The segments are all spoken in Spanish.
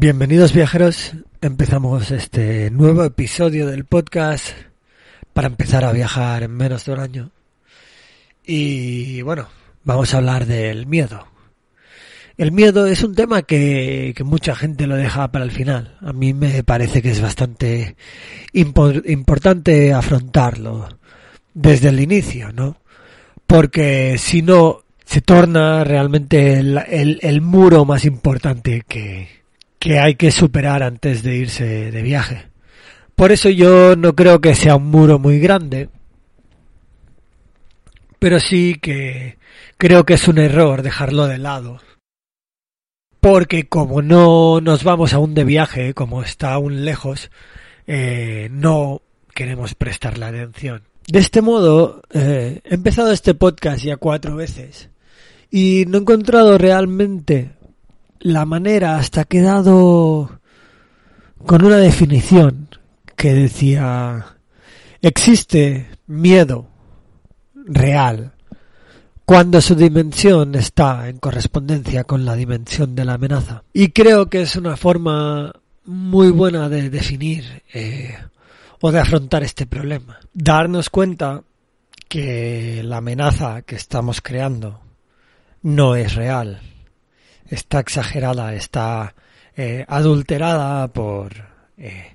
Bienvenidos viajeros, empezamos este nuevo episodio del podcast para empezar a viajar en menos de un año. Y bueno, vamos a hablar del miedo. El miedo es un tema que, mucha gente lo deja para el final. A mí me parece que es bastante importante afrontarlo desde el inicio, ¿no? Porque si no, se torna realmente el muro más importante que, que hay que superar antes de irse de viaje. Por eso yo no creo que sea un muro muy grande, pero sí que creo que es un error dejarlo de lado. Porque como no nos vamos aún de viaje, como está aún lejos, eh, no queremos prestarle atención. De este modo, eh, he empezado este podcast ya cuatro veces y no he encontrado realmente la manera hasta ha quedado con una definición que decía existe miedo real cuando su dimensión está en correspondencia con la dimensión de la amenaza. Y creo que es una forma muy buena de definir eh, o de afrontar este problema. Darnos cuenta que la amenaza que estamos creando no es real está exagerada, está eh, adulterada por eh,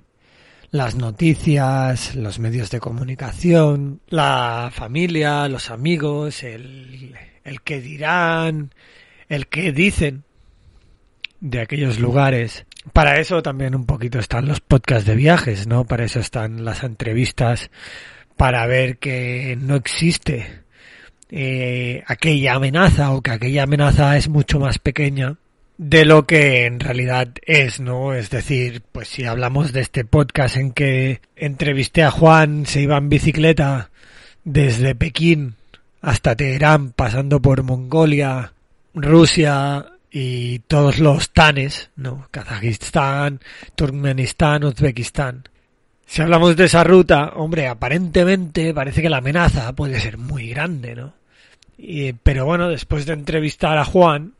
las noticias, los medios de comunicación, la familia, los amigos, el, el que dirán, el que dicen de aquellos lugares. Para eso también un poquito están los podcasts de viajes, ¿no? Para eso están las entrevistas, para ver que no existe eh, aquella amenaza o que aquella amenaza es mucho más pequeña de lo que en realidad es, ¿no? Es decir, pues si hablamos de este podcast en que entrevisté a Juan, se iba en bicicleta desde Pekín hasta Teherán, pasando por Mongolia, Rusia y todos los tanes, ¿no? Kazajistán, Turkmenistán, Uzbekistán. Si hablamos de esa ruta, hombre, aparentemente parece que la amenaza puede ser muy grande, ¿no? Pero bueno, después de entrevistar a Juan,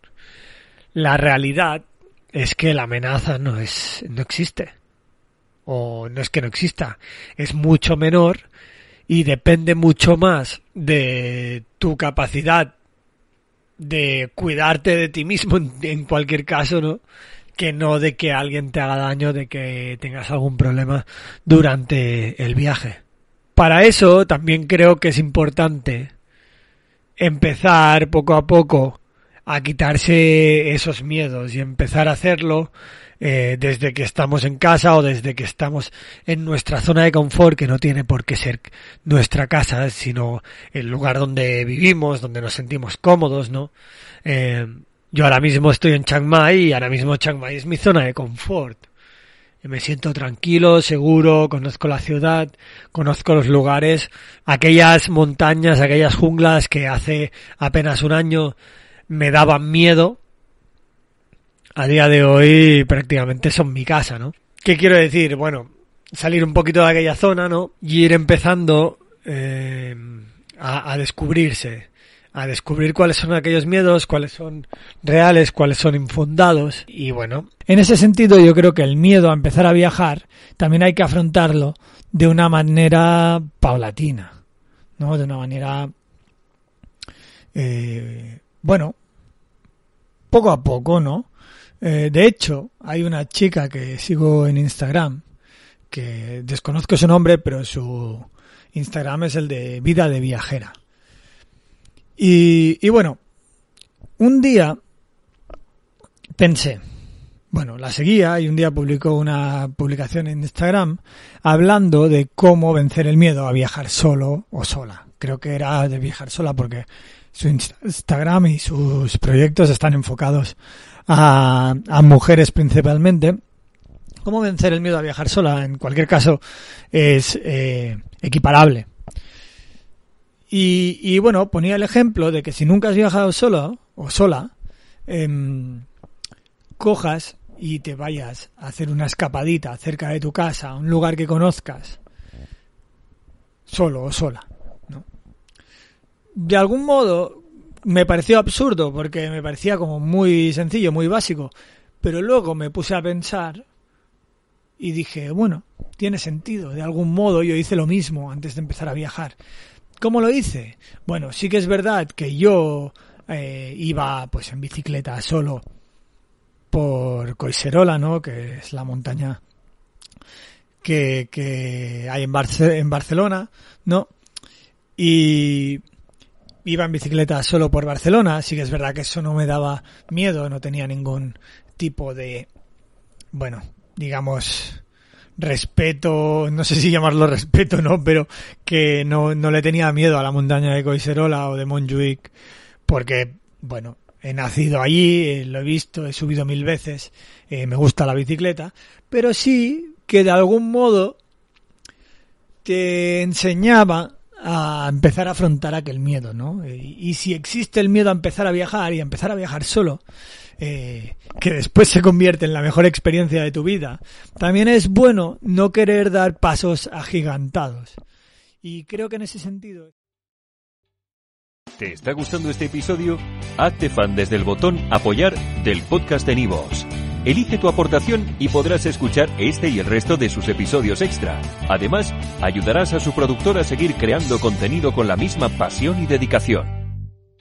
la realidad es que la amenaza no es, no existe. O no es que no exista, es mucho menor y depende mucho más de tu capacidad de cuidarte de ti mismo en, cualquier caso, ¿no? Que no de que alguien te haga daño, de que tengas algún problema durante el viaje. Para eso también creo que es importante empezar poco a poco a quitarse esos miedos y empezar a hacerlo eh, desde que estamos en casa o desde que estamos en nuestra zona de confort, que no tiene por qué ser nuestra casa, sino el lugar donde vivimos, donde nos sentimos cómodos, ¿no? Eh, yo ahora mismo estoy en Chiang Mai y ahora mismo Chiang Mai es mi zona de confort me siento tranquilo, seguro, conozco la ciudad, conozco los lugares, aquellas montañas, aquellas junglas que hace apenas un año me daban miedo, a día de hoy prácticamente son mi casa, ¿no? ¿Qué quiero decir? Bueno, salir un poquito de aquella zona, ¿no? Y ir empezando eh, a descubrirse a descubrir cuáles son aquellos miedos, cuáles son reales, cuáles son infundados y bueno. En ese sentido yo creo que el miedo a empezar a viajar también hay que afrontarlo de una manera paulatina, ¿no? De una manera, eh, bueno, poco a poco, ¿no? Eh, de hecho, hay una chica que sigo en Instagram, que desconozco su nombre, pero su Instagram es el de Vida de Viajera. Y, bueno, un día pensé, bueno, la seguía y un día publicó una publicación en Instagram hablando de cómo vencer el miedo a viajar solo o sola. Creo que era de viajar sola porque su Instagram y sus proyectos están enfocados a, a mujeres principalmente. ¿Cómo vencer el miedo a viajar sola? En cualquier caso es eh, equiparable y, bueno, ponía el ejemplo de que si nunca has viajado solo o sola, em, cojas y te vayas a hacer una escapadita cerca de tu casa, a un lugar que conozcas, solo o sola. ¿no? De algún modo me pareció absurdo porque me parecía como muy sencillo, muy básico, Pero luego me puse a pensar y dije, bueno, tiene sentido. De algún modo yo hice lo mismo antes de empezar a viajar. ¿Cómo lo hice? Bueno, sí que es verdad que yo eh, iba pues en bicicleta solo por Coiserola, ¿no? Que es la montaña que, que hay en, en Barcelona, ¿no? Y iba en bicicleta solo por Barcelona, sí que es verdad que eso no me daba miedo, no tenía ningún tipo de, bueno, digamos, respeto, no sé si llamarlo respeto, ¿no? Pero que no, no le tenía miedo a la montaña de Coiserola o de Montjuic, porque, bueno, he nacido allí, eh, lo he visto, he subido mil veces, eh, me gusta la bicicleta, pero sí que de algún modo te enseñaba a empezar a afrontar aquel miedo, ¿no? Y, si existe el miedo a empezar a viajar y a empezar a viajar solo, eh, que después se convierte en la mejor experiencia de tu vida, también es bueno no querer dar pasos agigantados. Y creo que en ese sentido... ¿Te está gustando este episodio? Hazte fan desde el botón apoyar del podcast de Nivos. Elige tu aportación y podrás escuchar este y el resto de sus episodios extra. Además, ayudarás a su productor a seguir creando contenido con la misma pasión y dedicación.